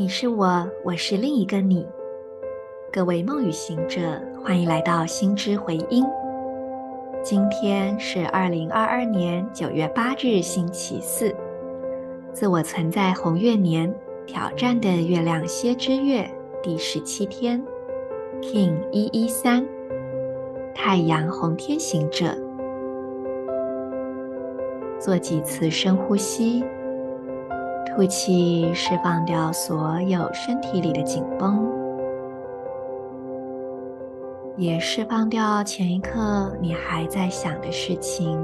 你是我，我是另一个你。各位梦与行者，欢迎来到心之回音。今天是二零二二年九月八日，星期四，自我存在红月年挑战的月亮蝎之月第十七天，King 一一三，太阳红天行者，做几次深呼吸。吐气，释放掉所有身体里的紧绷，也释放掉前一刻你还在想的事情，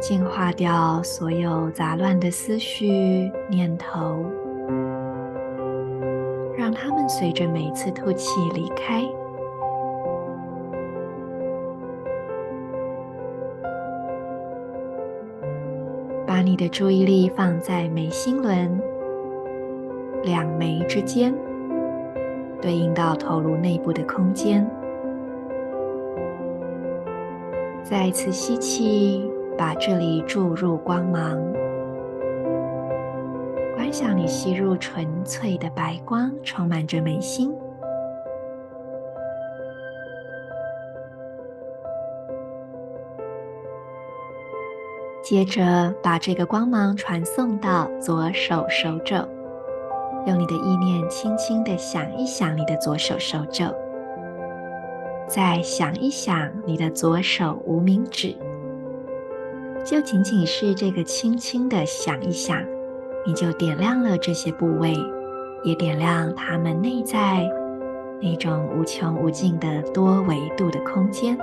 净化掉所有杂乱的思绪念头，让它们随着每次吐气离开。把你的注意力放在眉心轮两眉之间，对应到头颅内部的空间。再次吸气，把这里注入光芒。观想你吸入纯粹的白光，充满着眉心。接着，把这个光芒传送到左手手肘，用你的意念轻轻地想一想你的左手手肘，再想一想你的左手无名指，就仅仅是这个轻轻的想一想，你就点亮了这些部位，也点亮它们内在那种无穷无尽的多维度的空间，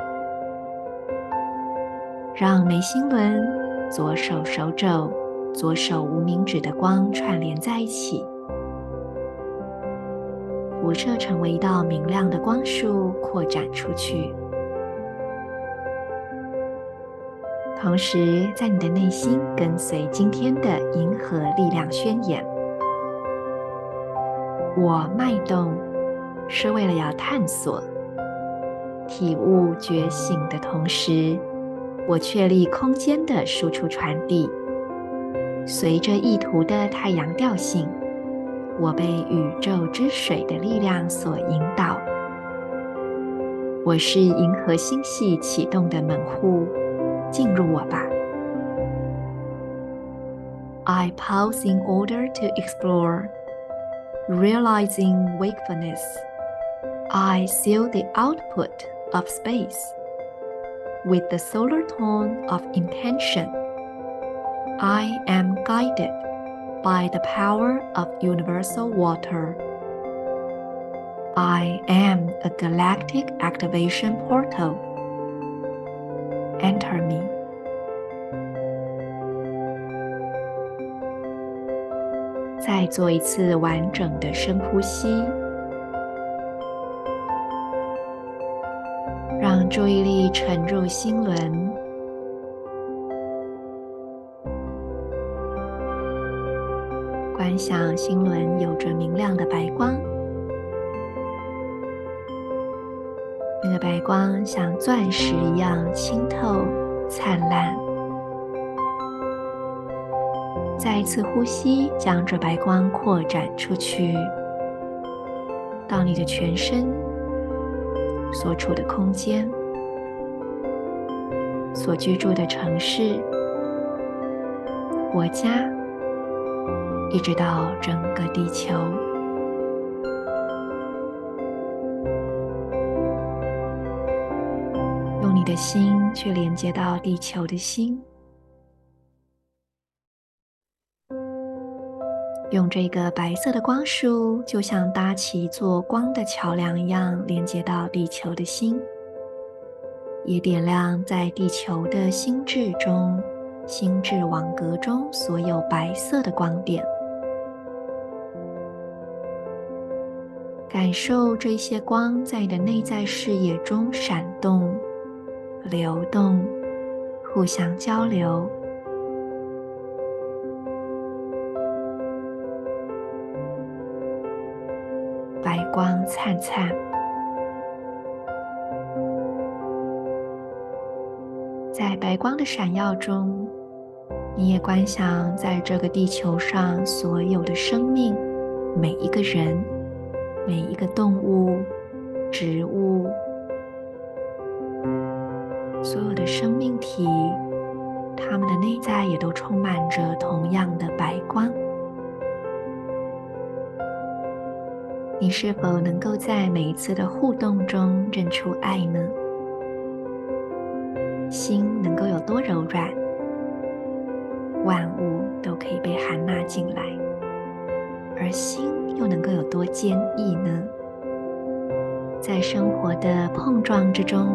让眉心轮。左手手肘、左手无名指的光串联在一起，辐射成为一道明亮的光束，扩展出去。同时，在你的内心跟随今天的银河力量宣言：我脉动是为了要探索、体悟、觉醒的同时。我确立空间的输出传递，随着意图的太阳调性，我被宇宙之水的力量所引导。我是银河星系启动的门户，进入我吧。I pause in order to explore, realizing wakefulness. I seal the output of space. With the solar tone of intention, I am guided by the power of universal water. I am a galactic activation portal. Enter me. 再做一次完整的深呼吸。 注意力沉入心轮，观想心轮有着明亮的白光，那个白光像钻石一样清透灿烂。再一次呼吸，将这白光扩展出去，到你的全身。所处的空间，所居住的城市、国家，一直到整个地球，用你的心去连接到地球的心。用这个白色的光束，就像搭起一座光的桥梁一样，连接到地球的心，也点亮在地球的心智中、心智网格中所有白色的光点。感受这些光在你的内在视野中闪动、流动、互相交流。白光灿灿，白光的闪耀中，你也观想在这个地球上所有的生命，每一个人，每一个动物、植物，所有的生命体，它们的内在也都充满着同样的白光。你是否能够在每一次的互动中认出爱呢？心能够有多柔软，万物都可以被含纳进来，而心又能够有多坚毅呢？在生活的碰撞之中，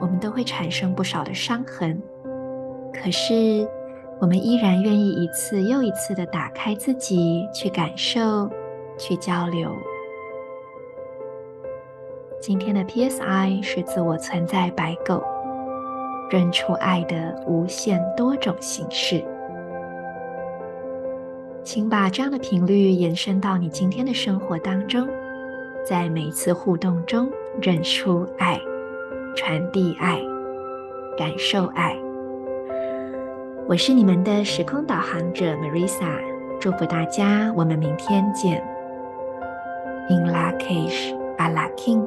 我们都会产生不少的伤痕，可是我们依然愿意一次又一次的打开自己，去感受，去交流。今天的 PSI 是自我存在白狗，认出爱的无限多种形式。请把这样的频率延伸到你今天的生活当中，在每一次互动中认出爱，传递爱，感受爱。我是你们的时空导航者 Marisa，祝福大家，我们明天见。In Lak'ech Ala K'in